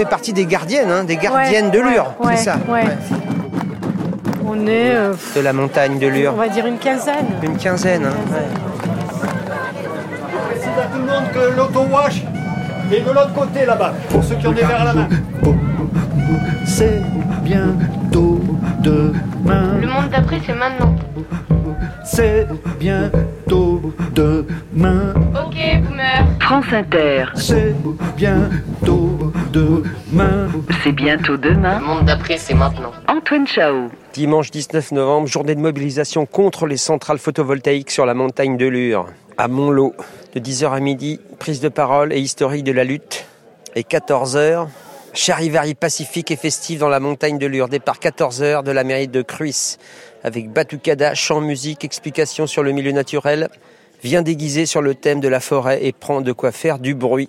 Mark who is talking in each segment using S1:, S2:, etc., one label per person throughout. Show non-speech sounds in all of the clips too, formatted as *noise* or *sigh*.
S1: fait partie des gardiennes, hein, des gardiennes de Lure,
S2: ouais,
S1: c'est ça
S2: ouais. On est, euh,
S1: De la montagne de
S2: on
S1: Lure.
S2: va dire une quinzaine.
S1: Une quinzaine. hein, ouais.
S3: précise à tout le monde que l'auto-wash est de l'autre côté là-bas, pour ceux qui ont des verres à la main.
S4: C'est bientôt demain.
S5: Le monde d'après, c'est maintenant.
S4: C'est bientôt demain.
S5: Ok, boomer.
S6: France Inter,
S4: C'est bientôt demain.
S6: c'est bientôt
S5: Le
S6: demain.
S5: monde d'après, c'est maintenant.
S6: Antoine Chao.
S1: Dimanche 19 novembre, journée de mobilisation contre les centrales photovoltaïques sur la montagne de Lure, à Montlot. De 10h à midi, prise de parole et historique de la lutte. Et 14h, charivari pacifique et festive dans la montagne de Lure. Départ 14h de la mairie de Cruis. Avec batucada, chant, musique, explications sur le milieu naturel. Vient déguisé sur le thème de la forêt et prend de quoi faire du bruit.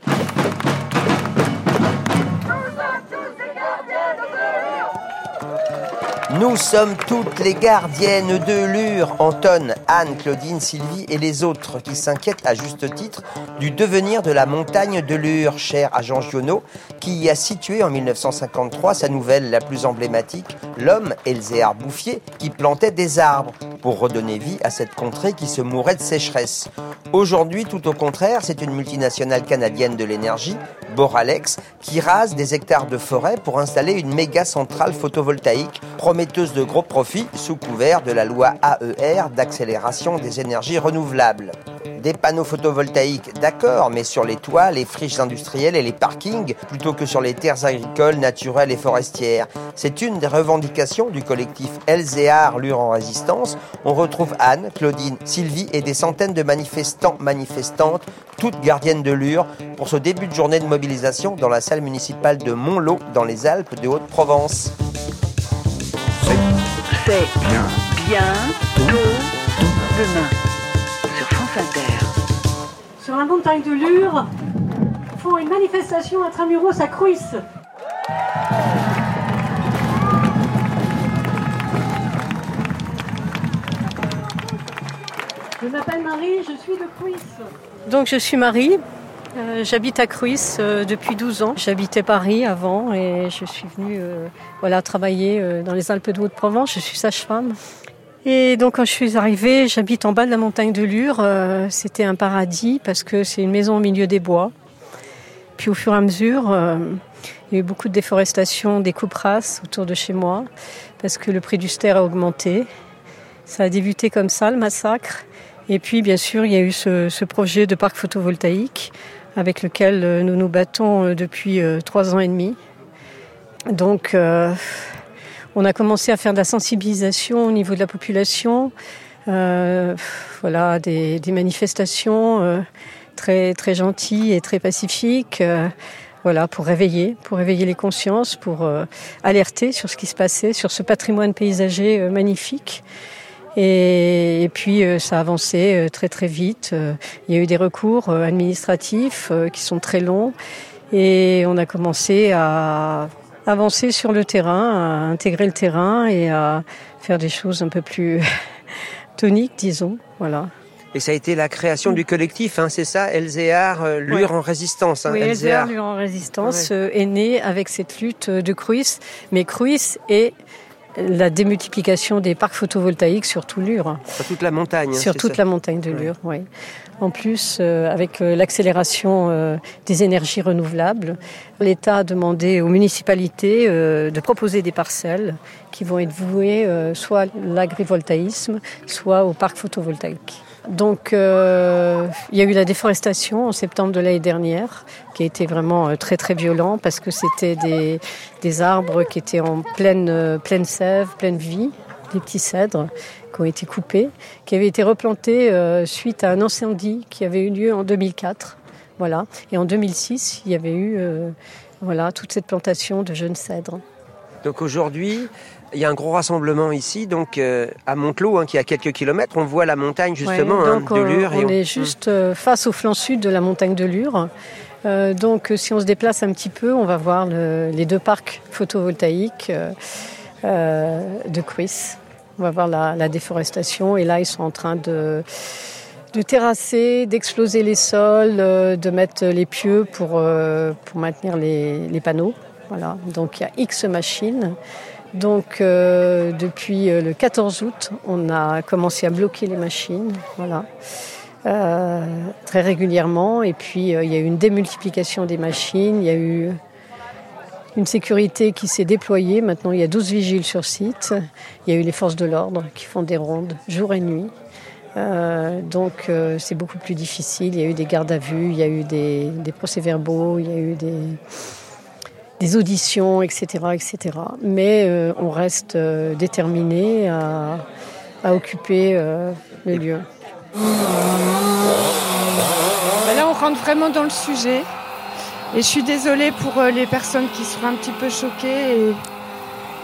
S1: Nous sommes toutes les gardiennes de Lure, Anton, Anne, Claudine, Sylvie et les autres qui s'inquiètent à juste titre du devenir de la montagne de Lure, cher à Jean Giono, qui y a situé en 1953 sa nouvelle la plus emblématique, l'homme Elzéar Bouffier, qui plantait des arbres pour redonner vie à cette contrée qui se mourait de sécheresse. Aujourd'hui, tout au contraire, c'est une multinationale canadienne de l'énergie, Boralex, qui rase des hectares de forêt pour installer une méga centrale photovoltaïque prometteuse de gros profits sous couvert de la loi AER d'accélération des énergies renouvelables. Des panneaux photovoltaïques, d'accord, mais sur les toits, les friches industrielles et les parkings, plutôt que sur les terres agricoles, naturelles et forestières. C'est une des revendications du collectif Elzéar Lure en Résistance. On retrouve Anne, Claudine, Sylvie et des centaines de manifestants, manifestantes, toutes gardiennes de Lure, pour ce début de journée de mobilisation dans la salle municipale de Montlot, dans les Alpes de Haute-Provence.
S6: C'est bien, bientôt demain. Sur France Inter.
S2: Sur la montagne de Lure, font une manifestation intramuros à Cruis. Je m'appelle Marie, je suis de Cruis. Donc je suis Marie, euh, j'habite à Cruis euh, depuis 12 ans. J'habitais Paris avant et je suis venue euh, voilà, travailler dans les Alpes de Haute-Provence. Je suis sage-femme. Et donc quand je suis arrivée, j'habite en bas de la montagne de Lure. C'était un paradis parce que c'est une maison au milieu des bois. Puis au fur et à mesure, il y a eu beaucoup de déforestation, des coupes autour de chez moi parce que le prix du ster a augmenté. Ça a débuté comme ça, le massacre. Et puis, bien sûr, il y a eu ce projet de parc photovoltaïque avec lequel euh, nous nous battons euh, depuis euh, trois ans et demi. Donc, on a commencé à faire de la sensibilisation au niveau de la population. Voilà, des, manifestations très, très gentilles et très pacifiques. voilà, pour réveiller, pour réveiller les consciences, pour alerter sur ce qui se passait, sur ce patrimoine paysager magnifique. Et, et puis euh, ça a avancé euh, très très vite. Euh, Il y a eu des recours administratifs qui sont très longs et on a commencé à avancer sur le terrain, à intégrer le terrain et à faire des choses un peu plus *laughs* toniques, disons. Voilà.
S1: Et ça a été la création du collectif, hein, c'est ça, Elzéar, euh, Lure
S2: Ouais.
S1: en résistance. Hein,
S2: Oui,
S1: Elzéar.
S2: Elzéar en résistance euh, est né avec cette lutte de Cruis, mais Cruis est la démultiplication des parcs photovoltaïques sur tout Lure.
S1: Sur toute la montagne. hein,
S2: Sur toute
S1: ça.
S2: la montagne de Lure, oui. En plus, euh, avec euh, l'accélération euh, des énergies renouvelables, l'État a demandé aux municipalités de proposer des parcelles qui vont être vouées soit à l'agrivoltaïsme, soit au parc photovoltaïque. Donc, euh, il y a eu la déforestation en septembre de l'année dernière, qui a été vraiment euh, très très violent parce que c'était des, des arbres qui étaient en pleine, euh, pleine sève, pleine vie, des petits cèdres qui ont été coupés, qui avaient été replantés suite à un incendie qui avait eu lieu en 2004. Voilà. Et en 2006, il y avait eu voilà, toute cette plantation de jeunes cèdres.
S1: Donc aujourd'hui, il y a un gros rassemblement ici, donc euh, à Montelot, hein, qui est à quelques kilomètres. On voit la montagne justement
S2: Ouais,
S1: hein,
S2: donc,
S1: de
S2: euh,
S1: Lure. et
S2: on est juste euh, face au flanc sud de la montagne de Lure. Euh, donc, si on se déplace un petit peu, on va voir le- les deux parcs photovoltaïques euh, de Cruis. On va voir la, la déforestation. Et là, ils sont en train de, de terrasser, d'exploser les sols, de mettre les pieux pour, pour maintenir les, les panneaux. Voilà, donc il y a X machines. Donc euh, depuis euh, le 14 août, on a commencé à bloquer les machines, voilà, euh, très régulièrement. Et puis il y a eu une démultiplication des machines, il y a eu une sécurité qui s'est déployée. Maintenant, il y a 12 vigiles sur site. Il y a eu les forces de l'ordre qui font des rondes jour et nuit. Donc c'est beaucoup plus difficile. Il y a eu des gardes à vue, il y a eu des procès-verbaux, il y a eu des, des auditions, etc., etc. Mais euh, on reste euh, déterminé à, occuper euh, le lieu.
S7: Ben Là, on rentre vraiment dans le sujet. Et je suis désolée pour les personnes qui seront un petit peu choquées. Et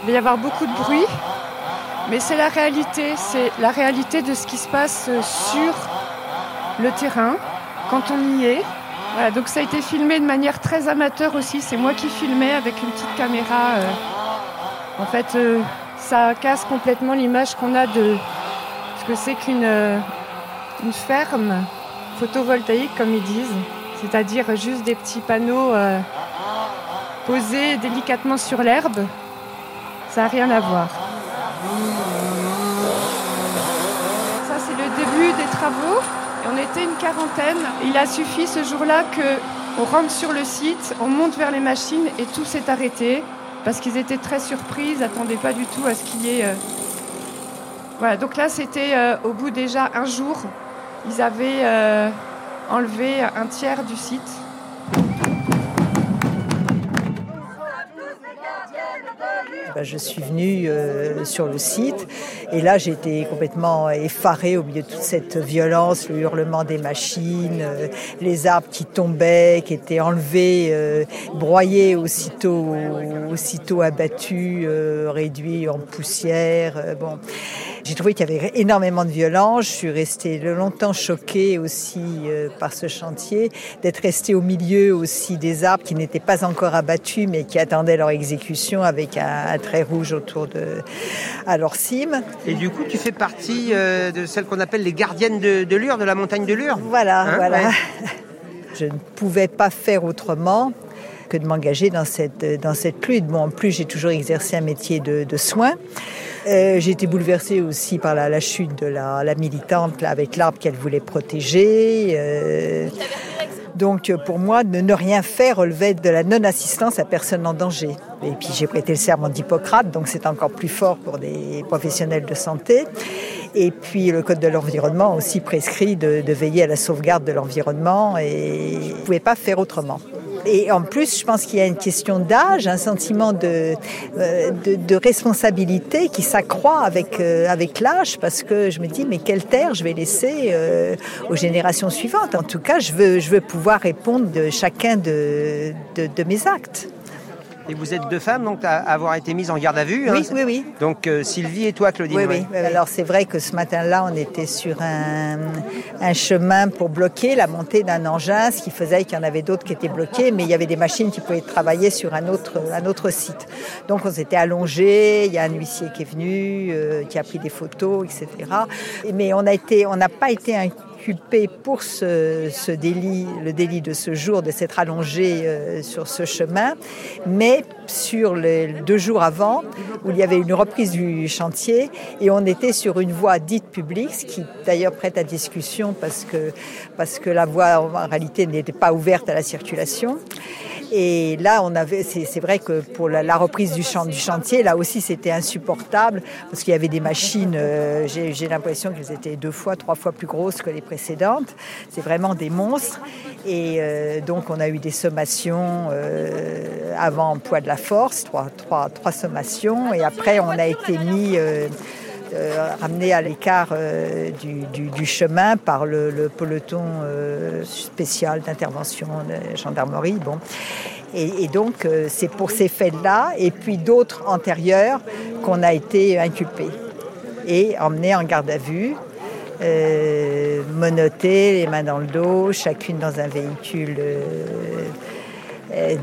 S7: il va y avoir beaucoup de bruit. Mais c'est la réalité. C'est la réalité de ce qui se passe sur le terrain quand on y est. Voilà, donc ça a été filmé de manière très amateur aussi. C'est moi qui filmais avec une petite caméra. euh. En fait, euh, ça casse complètement l'image qu'on a de ce que c'est qu'une euh, ferme photovoltaïque, comme ils disent, c'est-à-dire juste des petits panneaux posés délicatement sur l'herbe. Ça n'a rien à voir. Ça, c'est le début des travaux. On était une quarantaine. Il a suffi ce jour-là qu'on rentre sur le site, on monte vers les machines et tout s'est arrêté parce qu'ils étaient très surpris, ils n'attendaient pas du tout à ce qu'il y ait. euh, Voilà, donc là, c'était euh, au bout déjà un jour. Ils avaient euh, enlevé un tiers du site.
S8: Ben, je suis venue euh, sur le site et là j'ai été complètement effarée au milieu de toute cette violence, le hurlement des machines, euh, les arbres qui tombaient, qui étaient enlevés, euh, broyés aussitôt, aussitôt abattus, euh, réduits en poussière. euh, bon, j'ai trouvé qu'il y avait énormément de violence. Je suis restée longtemps choquée aussi euh, par ce chantier, d'être restée au milieu aussi des arbres qui n'étaient pas encore abattus mais qui attendaient leur exécution avec un, un trait rouge autour de à leur cime.
S1: Et du coup, tu fais partie euh, de celles qu'on appelle les gardiennes de, de Lure, de la montagne de Lure.
S8: Voilà,
S1: Hein,
S8: voilà.
S1: ouais. *laughs*
S8: Je ne pouvais pas faire autrement que de m'engager dans cette, dans cette lutte. Bon, en plus, j'ai toujours exercé un métier de, de soins. Euh, j'ai été bouleversée aussi par la, la chute de la, la militante là, avec l'arbre qu'elle voulait protéger. Euh, donc pour moi, ne, ne rien faire relevait de la non-assistance à personne en danger. Et puis j'ai prêté le serment d'Hippocrate, donc c'est encore plus fort pour des professionnels de santé. Et puis le Code de l'environnement aussi prescrit de, veiller à la sauvegarde de l'environnement et vous ne pouvez pas faire autrement. Et en plus, je pense qu'il y a une question d'âge, un sentiment de, euh, de, responsabilité qui s'accroît avec, euh, avec l'âge parce que je me dis, mais quelle terre je vais laisser euh, aux générations suivantes? En tout cas, je veux, je veux pouvoir répondre de chacun de, de mes actes.
S1: Et vous êtes deux femmes, donc, à avoir été mises en garde à vue.
S8: Oui,
S1: hein.
S8: oui, oui.
S1: Donc, euh, Sylvie et toi, Claudine.
S8: Oui, oui. Alors c'est vrai que ce matin-là, on était sur un, un chemin pour bloquer la montée d'un engin, ce qui faisait qu'il y en avait d'autres qui étaient bloqués, mais il y avait des machines qui pouvaient travailler sur un autre, un autre site. Donc on s'était allongé, il y a un huissier qui est venu, euh, qui a pris des photos, etc. Mais on n'a pas été inculpé pour ce, ce délit, le délit de ce jour, de s'être allongé euh, sur ce chemin, mais sur les deux jours avant, où il y avait une reprise du chantier, et on était sur une voie dite publique, ce qui d'ailleurs prête à discussion parce que, parce que la voie en réalité n'était pas ouverte à la circulation. Et là, on avait, c'est vrai que pour la, la reprise du, champ, du chantier, là aussi, c'était insupportable parce qu'il y avait des machines. euh, J'ai l'impression qu'elles étaient deux fois, trois fois plus grosses que les précédentes. C'est vraiment des monstres. Et euh, donc, on a eu des sommations euh, avant poids de la force, trois, trois, trois sommations, et après, on a été mis. Euh, à l'écart euh, du, chemin par le, peloton euh, spécial d'intervention de gendarmerie. Bon. Et, donc, euh, c'est pour ces faits-là, et puis d'autres antérieurs, qu'on a été inculpés et emmenés en garde à vue. Menottés, les mains dans le dos, chacune dans un véhicule euh,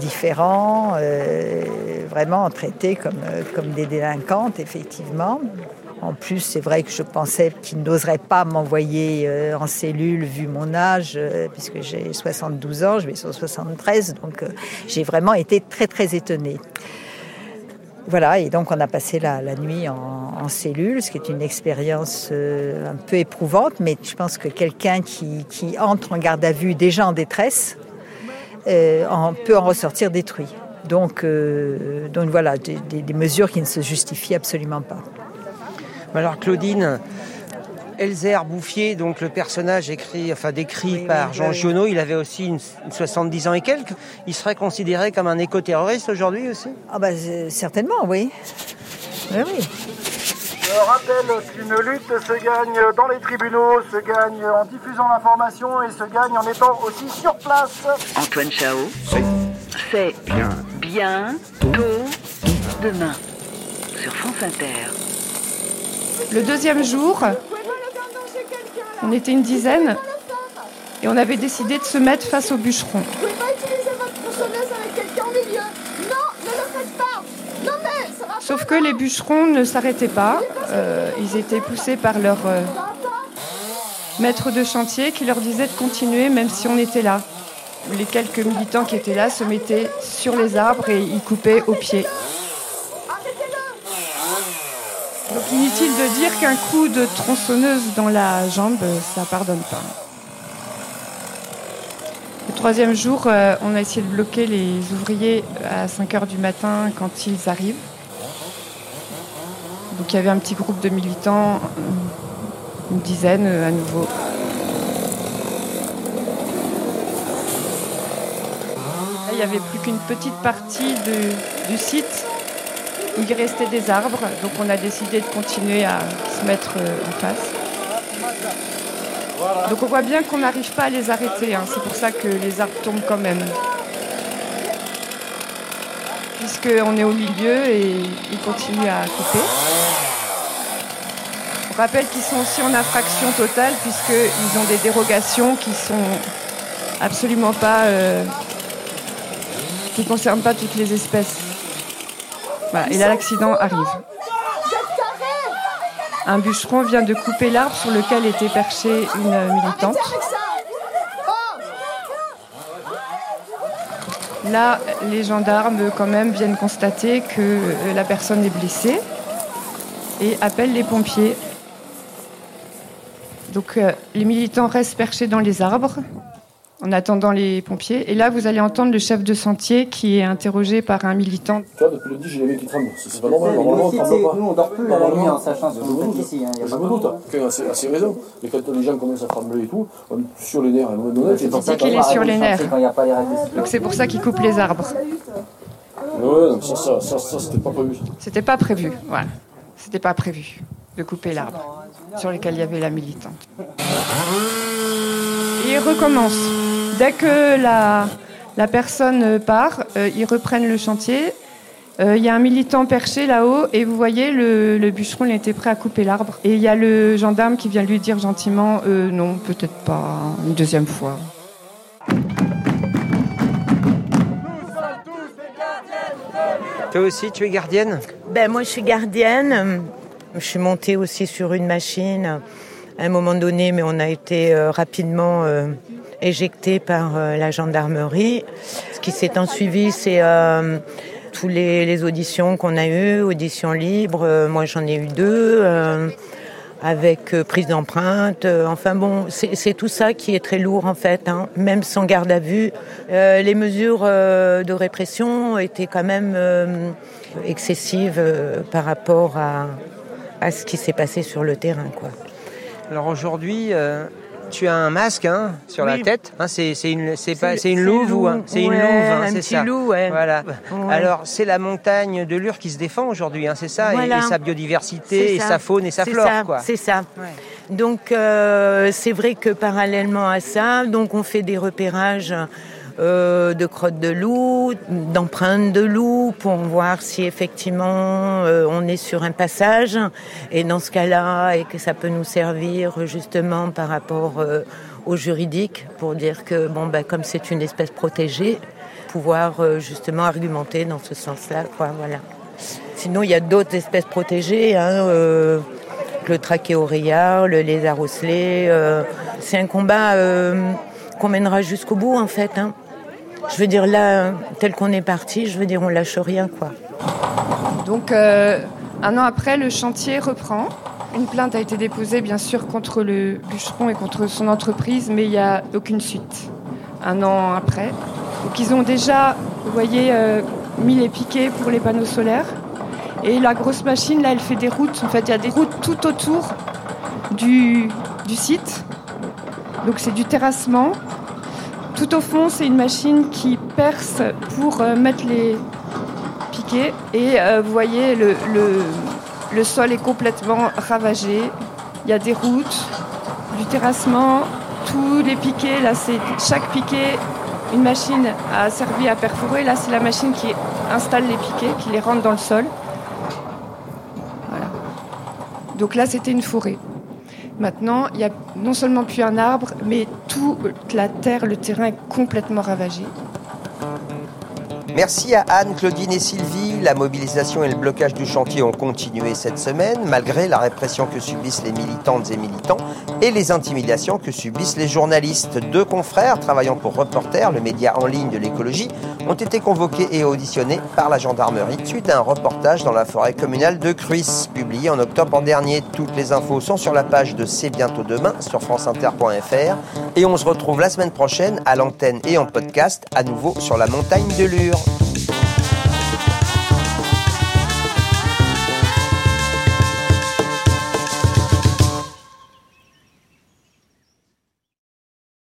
S8: euh, vraiment traitées comme, euh, comme des délinquantes, effectivement. En plus, c'est vrai que je pensais qu'il n'oserait pas m'envoyer euh, en cellule vu mon âge, puisque j'ai 72 ans, je vais sur 73, donc j'ai vraiment été très très étonnée. Voilà, et donc on a passé la, nuit en, cellule, ce qui est une expérience un peu éprouvante, mais je pense que quelqu'un qui, entre en garde à vue déjà en détresse en, peut en ressortir détruit. Donc, euh, donc voilà, des, des, des, mesures qui ne se justifient absolument pas.
S1: Alors Claudine, Elzer Bouffier, donc le personnage écrit, enfin décrit oui, par oui, Jean oui. Giono, il avait aussi une, une 70 ans et quelques. Il serait considéré comme un éco-terroriste aujourd'hui aussi?
S8: Ah bah certainement, oui. Oui, oui.
S3: Je rappelle qu'une lutte se gagne dans les tribunaux, se gagne en diffusant l'information et se gagne en étant aussi sur place.
S6: Antoine Chao, c'est bien, bien tôt demain sur France Inter.
S7: Le deuxième jour, on était une dizaine et on avait décidé de se mettre face au bûcheron.
S9: Vous pouvez pas utiliser votre tronçonneuse avec quelqu'un au milieu. Non, ne le faites pas. Non mais ça va
S7: Sauf que les bûcherons ne s'arrêtaient pas. Euh, ils étaient poussés par leur euh, maître de chantier qui leur disait de continuer même si on était là. Les quelques militants qui étaient là se mettaient sur les arbres et ils coupaient au pied. Donc inutile de dire qu'un coup de tronçonneuse dans la jambe, ça pardonne pas. Le troisième jour, euh, on a essayé de bloquer les ouvriers à 5 heures du matin quand ils arrivent. Donc il y avait un petit groupe de militants, une dizaine à nouveau. Là, il n'y avait plus qu'une petite partie du site où il restait des arbres, donc on a décidé de continuer à se mettre en face. Donc on voit bien qu'on n'arrive pas à les arrêter, hein. c'est pour ça que les arbres tombent quand même. Puisqu'on est au milieu et ils continuent à couper. On rappelle qu'ils sont aussi en infraction totale puisqu'ils ont des dérogations qui sont absolument pas... Euh, qui ne concernent pas toutes les espèces. Et là, l'accident arrive. Un bûcheron vient de couper l'arbre sur lequel était perchée une militante. Là, les gendarmes, quand même, viennent constater que la personne est blessée et appellent les pompiers. Donc, euh, les militants restent perchés dans les arbres en attendant les pompiers. Et là, vous allez entendre le chef de sentier qui est interrogé par un militant.
S10: Tu vois, depuis le 10, j'ai les mecs qui tremblent. C'est pas normal. Normalement, on pas.
S11: Nous, on dort plus à la nuit en sachant ce qu'on fait ici. Hein,
S10: je me doute. C'est assez raison. Mais quand les gens commencent à trembler et tout, on est sur les nerfs.
S7: C'est pour ça qu'il est sur les nerfs. Donc c'est pour ça qu'il coupe les arbres.
S10: Ouais, non, ça, ça, ça, ça c'était pas prévu.
S7: C'était pas prévu, voilà. C'était pas prévu de couper l'arbre sur lequel il y avait la militante. Et il recommence. Dès que la, la personne part, euh, ils reprennent le chantier. Il euh, y a un militant perché là-haut et vous voyez, le, le bûcheron il était prêt à couper l'arbre. Et il y a le gendarme qui vient lui dire gentiment euh, non, peut-être pas une deuxième fois.
S1: Toi aussi, tu es gardienne?
S12: Ben moi, je suis gardienne. Je suis montée aussi sur une machine à un moment donné, mais on a été euh, rapidement euh, éjecté par euh, la gendarmerie. Ce qui s'est en suivi, c'est euh, tous les, les auditions qu'on a eues, auditions libres. moi, j'en ai eu deux. euh, avec euh, prise d'empreinte. Euh, enfin bon, c'est tout ça qui est très lourd en fait, hein, même sans garde à vue. Euh, les mesures euh, de répression étaient quand même euh, excessives euh, par rapport à, à ce qui s'est passé sur le terrain. Quoi.
S1: Alors aujourd'hui, euh, tu as un masque hein, sur
S12: Oui.
S1: la tête. Hein, c'est une, c'est pas,
S12: C'est-
S1: une louve ou un- c'est une louve, hein,
S12: un
S1: c'est
S12: petit
S1: ça.
S12: loup, ouais.
S1: Voilà.
S12: Ouais.
S1: Alors c'est la montagne de Lure qui se défend aujourd'hui, hein, c'est ça, et-
S12: Voilà.
S1: et, sa biodiversité, et
S12: ça.
S1: sa faune et sa flore.
S12: C'est ça. Donc euh, c'est vrai que parallèlement à ça, donc on fait des repérages euh, de crottes de loup, d'empreintes de loup pour voir si effectivement euh, on est sur un passage et dans ce cas-là et que ça peut nous servir justement par rapport euh, au juridique pour dire que bon ben comme c'est une espèce protégée, pouvoir euh, justement argumenter dans ce sens-là quoi voilà. Sinon il y a d'autres espèces protégées hein, euh, le trachéoréa, le lézard osselé. euh, c'est un combat euh, qu'on mènera jusqu'au bout en fait. hein. Je veux dire là, tel qu'on est parti, je veux dire on lâche rien quoi.
S7: Donc, euh, un an après, le chantier reprend. Une plainte a été déposée, bien sûr, contre le bûcheron et contre son entreprise, mais il n'y a aucune suite. Un an après. Donc, ils ont déjà, vous voyez, euh, mis les piquets pour les panneaux solaires. Et la grosse machine, là, elle fait des routes. En fait, il y a des routes tout autour du, du site. Donc, c'est du terrassement. Tout au fond, c'est une machine qui perce pour euh, mettre les piquets. Et euh, vous voyez, le, sol est complètement ravagé. Il y a des routes, du terrassement, tous les piquets. Là, c'est chaque piquet, une machine a servi à perforer. Là, c'est la machine qui installe les piquets, qui les rentre dans le sol. Voilà. Donc là, c'était une forêt. Maintenant, il y a non seulement plus un arbre, mais toute la terre, le terrain est complètement ravagé.
S1: Merci à Anne, Claudine et Sylvie. La mobilisation et le blocage du chantier ont continué cette semaine, malgré la répression que subissent les militantes et militants et les intimidations que subissent les journalistes. Deux confrères travaillant pour Reporter, le média en ligne de l'écologie, ont été convoqués et auditionnés par la gendarmerie suite à un reportage dans la forêt communale de Cruis, publié en octobre dernier. Toutes les infos sont sur la page de C'est bientôt demain sur franceinter.fr et on se retrouve la semaine prochaine à l'antenne et en podcast à nouveau sur la montagne de Lure.